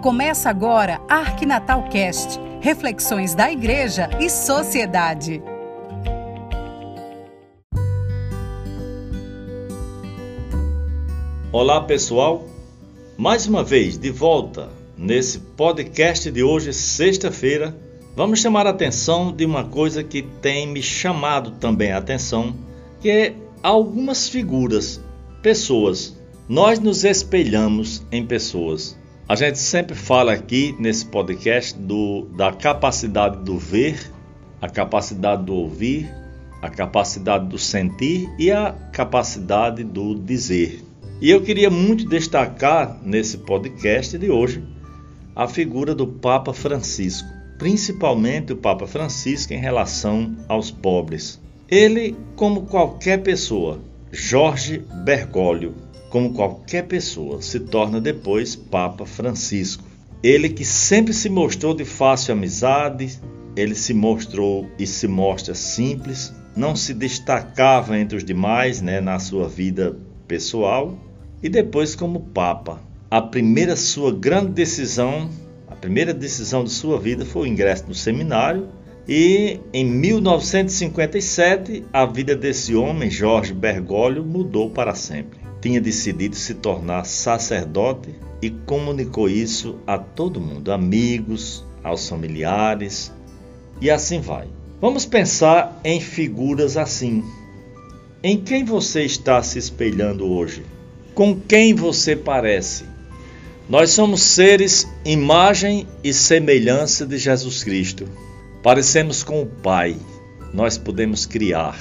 Começa agora Arquinatal Cast, reflexões da igreja e sociedade. Olá, pessoal. Mais uma vez de volta nesse podcast de hoje, sexta-feira. Vamos chamar a atenção de uma coisa que tem me chamado também a atenção, que é algumas figuras, pessoas. Nós nos espelhamos em pessoas. A gente sempre fala aqui nesse podcast do, da capacidade do ver, a capacidade do ouvir, a capacidade do sentir e a capacidade do dizer. E eu queria muito destacar nesse podcast de hoje a figura do Papa Francisco, principalmente o Papa Francisco em relação aos pobres. Ele, como qualquer pessoa, Jorge Bergoglio, como qualquer pessoa, se torna depois Papa Francisco. Ele que sempre se mostrou de fácil amizade, ele se mostrou e se mostra simples, não se destacava entre os demais né, na sua vida pessoal e depois como Papa. A primeira sua grande decisão, a primeira decisão de sua vida foi o ingresso no seminário e em 1957 a vida desse homem, Jorge Bergoglio, mudou para sempre tinha decidido se tornar sacerdote e comunicou isso a todo mundo, amigos, aos familiares e assim vai. Vamos pensar em figuras assim. Em quem você está se espelhando hoje? Com quem você parece? Nós somos seres imagem e semelhança de Jesus Cristo. Parecemos com o Pai, nós podemos criar.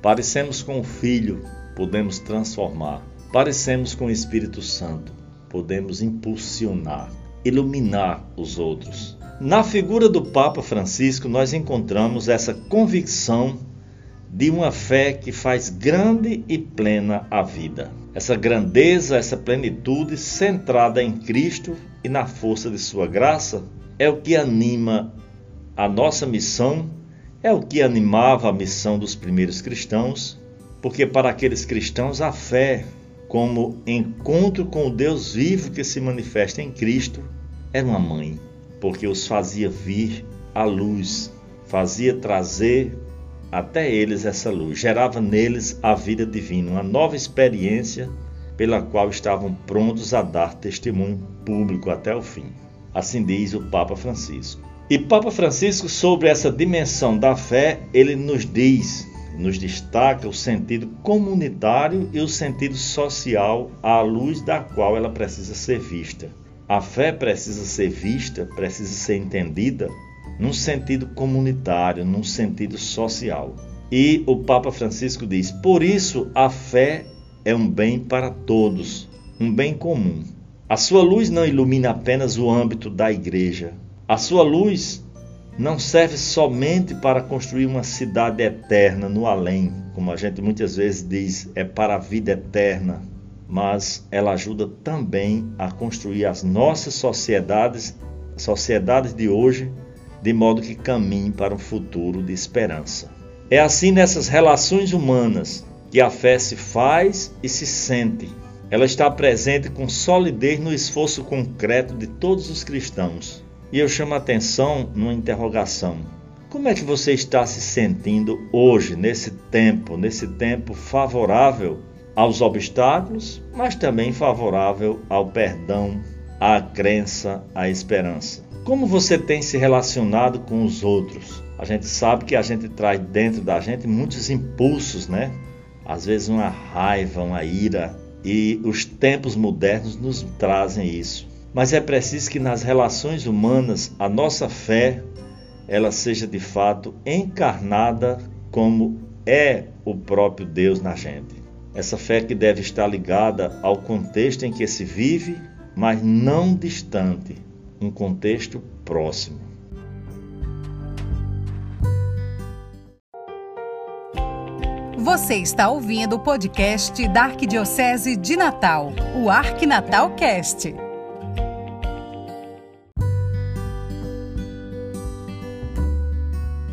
Parecemos com o Filho, podemos transformar. Parecemos com o Espírito Santo, podemos impulsionar, iluminar os outros. Na figura do Papa Francisco, nós encontramos essa convicção de uma fé que faz grande e plena a vida. Essa grandeza, essa plenitude centrada em Cristo e na força de Sua graça é o que anima a nossa missão, é o que animava a missão dos primeiros cristãos, porque para aqueles cristãos a fé como encontro com o Deus vivo que se manifesta em Cristo, era uma mãe, porque os fazia vir à luz, fazia trazer até eles essa luz, gerava neles a vida divina, uma nova experiência pela qual estavam prontos a dar testemunho público até o fim. Assim diz o Papa Francisco. E Papa Francisco, sobre essa dimensão da fé, ele nos diz nos destaca o sentido comunitário e o sentido social à luz da qual ela precisa ser vista. A fé precisa ser vista, precisa ser entendida num sentido comunitário, num sentido social. E o Papa Francisco diz: por isso a fé é um bem para todos, um bem comum. A sua luz não ilumina apenas o âmbito da igreja. A sua luz não serve somente para construir uma cidade eterna no além, como a gente muitas vezes diz, é para a vida eterna, mas ela ajuda também a construir as nossas sociedades, sociedades de hoje, de modo que caminhem para um futuro de esperança. É assim nessas relações humanas que a fé se faz e se sente. Ela está presente com solidez no esforço concreto de todos os cristãos e eu chamo a atenção numa interrogação. Como é que você está se sentindo hoje, nesse tempo, nesse tempo favorável aos obstáculos, mas também favorável ao perdão, à crença, à esperança? Como você tem se relacionado com os outros? A gente sabe que a gente traz dentro da gente muitos impulsos, né? Às vezes uma raiva, uma ira, e os tempos modernos nos trazem isso. Mas é preciso que nas relações humanas a nossa fé ela seja de fato encarnada como é o próprio Deus na gente. Essa fé que deve estar ligada ao contexto em que se vive, mas não distante, um contexto próximo. Você está ouvindo o podcast da Arquidiocese de Natal, o Arquinatal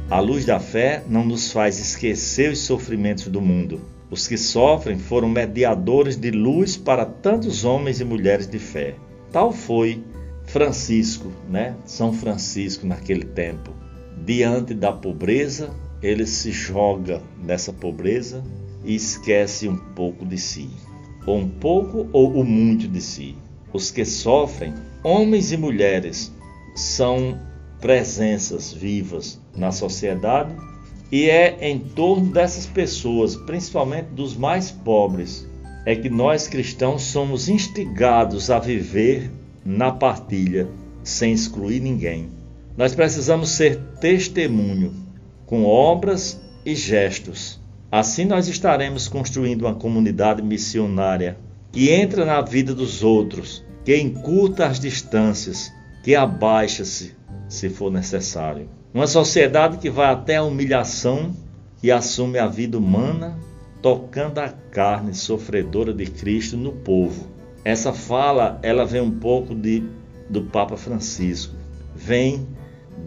A luz da fé não nos faz esquecer os sofrimentos do mundo. Os que sofrem foram mediadores de luz para tantos homens e mulheres de fé. Tal foi Francisco, né? São Francisco naquele tempo, diante da pobreza, ele se joga nessa pobreza e esquece um pouco de si, ou um pouco ou o muito de si. Os que sofrem, homens e mulheres, são presenças vivas na sociedade e é em torno dessas pessoas, principalmente dos mais pobres, é que nós cristãos somos instigados a viver na partilha, sem excluir ninguém. Nós precisamos ser testemunho, com obras e gestos. Assim nós estaremos construindo uma comunidade missionária que entra na vida dos outros, que encurta as distâncias, que abaixa-se se for necessário. Uma sociedade que vai até a humilhação e assume a vida humana, tocando a carne sofredora de Cristo no povo essa fala, ela vem um pouco de, do Papa Francisco. Vem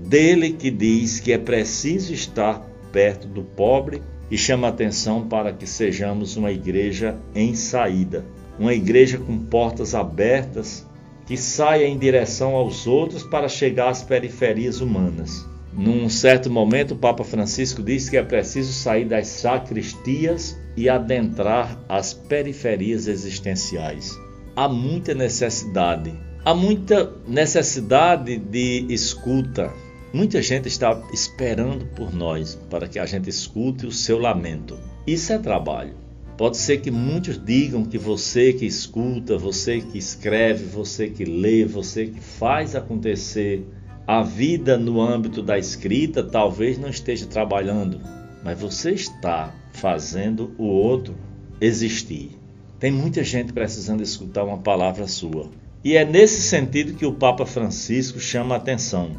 dele que diz que é preciso estar perto do pobre e chama atenção para que sejamos uma igreja em saída, uma igreja com portas abertas que saia em direção aos outros para chegar às periferias humanas. Num certo momento, o Papa Francisco diz que é preciso sair das sacristias e adentrar as periferias existenciais há muita necessidade. Há muita necessidade de escuta. Muita gente está esperando por nós para que a gente escute o seu lamento. Isso é trabalho. Pode ser que muitos digam que você que escuta, você que escreve, você que lê, você que faz acontecer a vida no âmbito da escrita, talvez não esteja trabalhando, mas você está fazendo o outro existir. Tem muita gente precisando escutar uma palavra sua. E é nesse sentido que o Papa Francisco chama a atenção.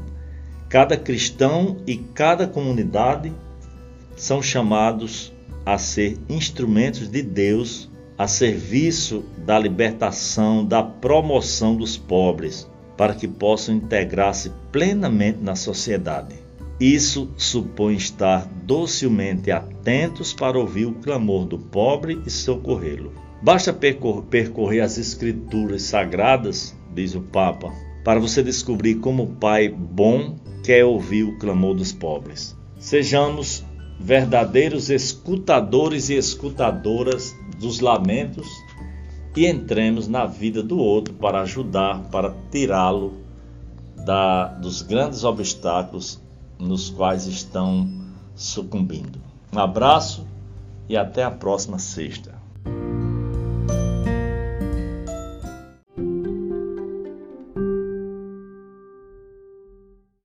Cada cristão e cada comunidade são chamados a ser instrumentos de Deus a serviço da libertação, da promoção dos pobres, para que possam integrar-se plenamente na sociedade. Isso supõe estar docilmente atentos para ouvir o clamor do pobre e socorrê-lo. Basta percorrer as escrituras sagradas, diz o Papa, para você descobrir como o Pai bom quer ouvir o clamor dos pobres. Sejamos verdadeiros escutadores e escutadoras dos lamentos e entremos na vida do outro para ajudar, para tirá-lo dos grandes obstáculos nos quais estão sucumbindo. Um abraço e até a próxima sexta.